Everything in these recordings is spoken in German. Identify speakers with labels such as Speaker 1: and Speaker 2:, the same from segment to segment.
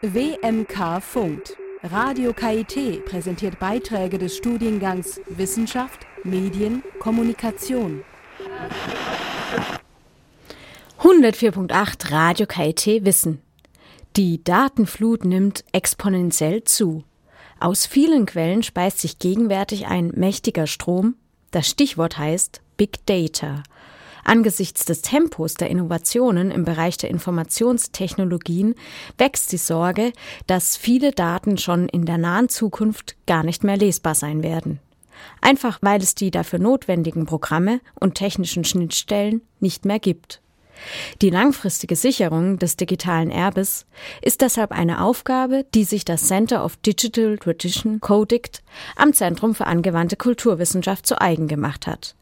Speaker 1: WMK funkt. Radio KIT präsentiert Beiträge des Studiengangs Wissenschaft, Medien, Kommunikation.
Speaker 2: 104.8 Radio KIT Wissen. Die Datenflut nimmt exponentiell zu. Aus vielen Quellen speist sich gegenwärtig ein mächtiger Strom. Das Stichwort heißt Big Data. Angesichts des Tempos der Innovationen im Bereich der Informationstechnologien wächst die Sorge, dass viele Daten schon in der nahen Zukunft gar nicht mehr lesbar sein werden. Einfach weil es die dafür notwendigen Programme und technischen Schnittstellen nicht mehr gibt. Die langfristige Sicherung des digitalen Erbes ist deshalb eine Aufgabe, die sich das Center of Digital Tradition CODICT am Zentrum für angewandte Kulturwissenschaft zu eigen gemacht hat.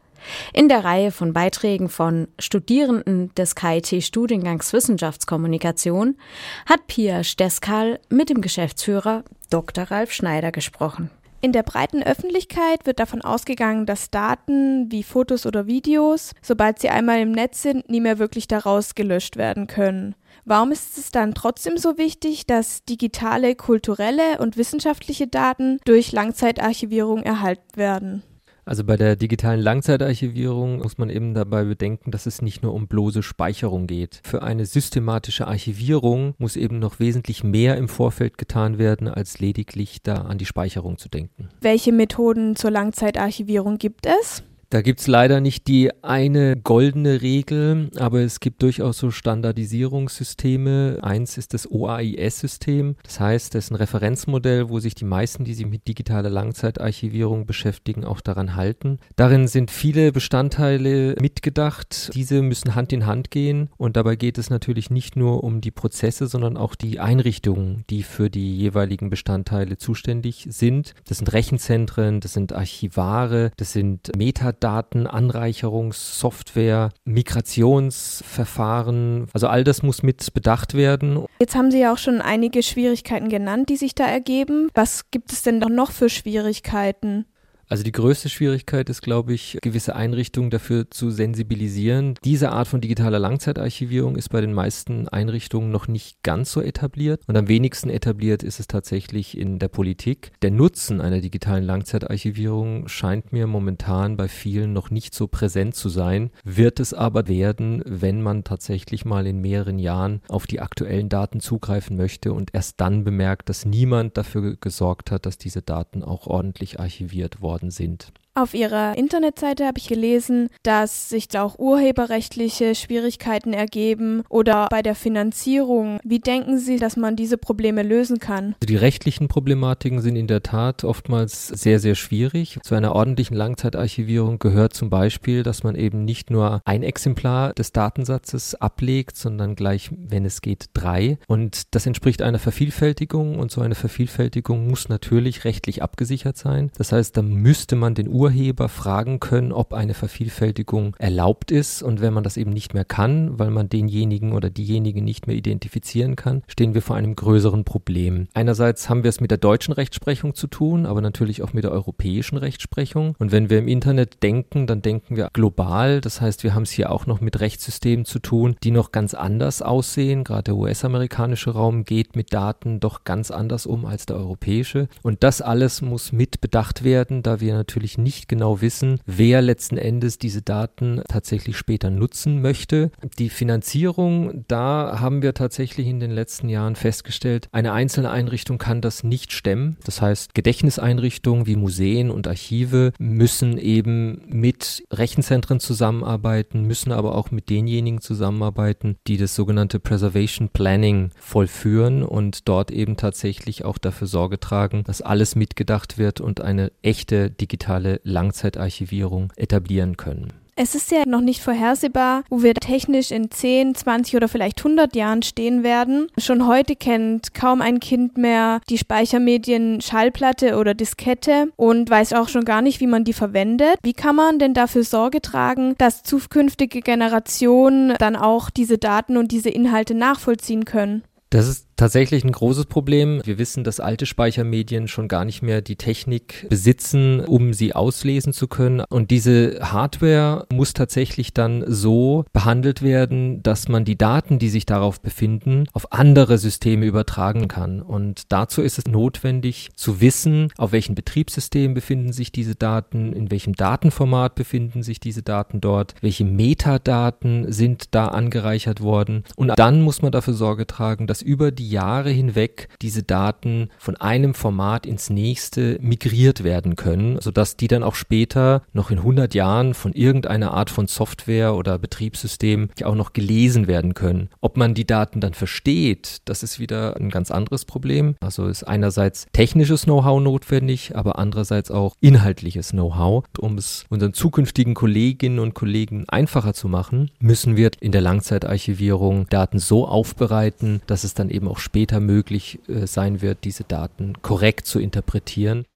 Speaker 2: In der Reihe von Beiträgen von Studierenden des KIT-Studiengangs Wissenschaftskommunikation hat Pia Steskal mit dem Geschäftsführer Dr. Ralf Schneider gesprochen.
Speaker 3: In der breiten Öffentlichkeit wird davon ausgegangen, dass Daten wie Fotos oder Videos, sobald sie einmal im Netz sind, nie mehr wirklich daraus gelöscht werden können. Warum ist es dann trotzdem so wichtig, dass digitale, kulturelle und wissenschaftliche Daten durch Langzeitarchivierung erhalten werden?
Speaker 4: Also bei der digitalen Langzeitarchivierung muss man eben dabei bedenken, dass es nicht nur um bloße Speicherung geht. Für eine systematische Archivierung muss eben noch wesentlich mehr im Vorfeld getan werden, als lediglich da an die Speicherung zu denken.
Speaker 3: Welche Methoden zur Langzeitarchivierung gibt es?
Speaker 4: Da gibt's leider nicht die eine goldene Regel, aber es gibt durchaus so Standardisierungssysteme. Eins ist das OAIS-System. Das heißt, das ist ein Referenzmodell, wo sich die meisten, die sich mit digitaler Langzeitarchivierung beschäftigen, auch daran halten. Darin sind viele Bestandteile mitgedacht. Diese müssen Hand in Hand gehen. Und dabei geht es natürlich nicht nur um die Prozesse, sondern auch die Einrichtungen, die für die jeweiligen Bestandteile zuständig sind. Das sind Rechenzentren, das sind Archivare, das sind Metadaten. Datenanreicherungssoftware, Migrationsverfahren. Also all das muss mit bedacht werden.
Speaker 3: Jetzt haben Sie ja auch schon einige Schwierigkeiten genannt, die sich da ergeben. Was gibt es denn noch für Schwierigkeiten?
Speaker 4: Also die größte Schwierigkeit ist, glaube ich, gewisse Einrichtungen dafür zu sensibilisieren. Diese Art von digitaler Langzeitarchivierung ist bei den meisten Einrichtungen noch nicht ganz so etabliert und am wenigsten etabliert ist es tatsächlich in der Politik. Der Nutzen einer digitalen Langzeitarchivierung scheint mir momentan bei vielen noch nicht so präsent zu sein, wird es aber werden, wenn man tatsächlich mal in mehreren Jahren auf die aktuellen Daten zugreifen möchte und erst dann bemerkt, dass niemand dafür gesorgt hat, dass diese Daten auch ordentlich archiviert worden worden sind.
Speaker 3: Auf Ihrer Internetseite habe ich gelesen, dass sich da auch urheberrechtliche Schwierigkeiten ergeben oder bei der Finanzierung. Wie denken Sie, dass man diese Probleme lösen kann?
Speaker 4: Also die rechtlichen Problematiken sind in der Tat oftmals sehr, sehr schwierig. Zu einer ordentlichen Langzeitarchivierung gehört zum Beispiel, dass man eben nicht nur ein Exemplar des Datensatzes ablegt, sondern gleich, wenn es geht, drei. Und das entspricht einer Vervielfältigung und so eine Vervielfältigung muss natürlich rechtlich abgesichert sein. Das heißt, da müsste man den Urheber Urheber fragen können, ob eine Vervielfältigung erlaubt ist. Und wenn man das eben nicht mehr kann, weil man denjenigen oder diejenige nicht mehr identifizieren kann, stehen wir vor einem größeren Problem. Einerseits haben wir es mit der deutschen Rechtsprechung zu tun, aber natürlich auch mit der europäischen Rechtsprechung. Und wenn wir im Internet denken, dann denken wir global. Das heißt, wir haben es hier auch noch mit Rechtssystemen zu tun, die noch ganz anders aussehen. Gerade der US-amerikanische Raum geht mit Daten doch ganz anders um als der europäische. Und das alles muss mit bedacht werden, da wir natürlich nicht nicht genau wissen, wer letzten Endes diese Daten tatsächlich später nutzen möchte. Die Finanzierung, da haben wir tatsächlich in den letzten Jahren festgestellt, eine einzelne Einrichtung kann das nicht stemmen. Das heißt, Gedächtniseinrichtungen wie Museen und Archive müssen eben mit Rechenzentren zusammenarbeiten, müssen aber auch mit denjenigen zusammenarbeiten, die das sogenannte Preservation Planning vollführen und dort eben tatsächlich auch dafür Sorge tragen, dass alles mitgedacht wird und eine echte digitale Langzeitarchivierung etablieren können.
Speaker 3: Es ist ja noch nicht vorhersehbar, wo wir technisch in 10, 20 oder vielleicht 100 Jahren stehen werden. Schon heute kennt kaum ein Kind mehr die Speichermedien Schallplatte oder Diskette und weiß auch schon gar nicht, wie man die verwendet. Wie kann man denn dafür Sorge tragen, dass zukünftige Generationen dann auch diese Daten und diese Inhalte nachvollziehen können?
Speaker 4: Das ist tatsächlich ein großes Problem. Wir wissen, dass alte Speichermedien schon gar nicht mehr die Technik besitzen, um sie auslesen zu können. Und diese Hardware muss tatsächlich dann so behandelt werden, dass man die Daten, die sich darauf befinden, auf andere Systeme übertragen kann. Und dazu ist es notwendig zu wissen, auf welchen Betriebssystemen befinden sich diese Daten, in welchem Datenformat befinden sich diese Daten dort, welche Metadaten sind da angereichert worden. Und dann muss man dafür Sorge tragen, dass über die Jahre hinweg diese Daten von einem Format ins nächste migriert werden können, sodass die dann auch später noch in 100 Jahren von irgendeiner Art von Software oder Betriebssystem auch noch gelesen werden können. Ob man die Daten dann versteht, das ist wieder ein ganz anderes Problem. Also ist einerseits technisches Know-how notwendig, aber andererseits auch inhaltliches Know-how. Um es unseren zukünftigen Kolleginnen und Kollegen einfacher zu machen, müssen wir in der Langzeitarchivierung Daten so aufbereiten, dass es dann eben auch später möglich äh, sein wird, diese Daten korrekt zu interpretieren.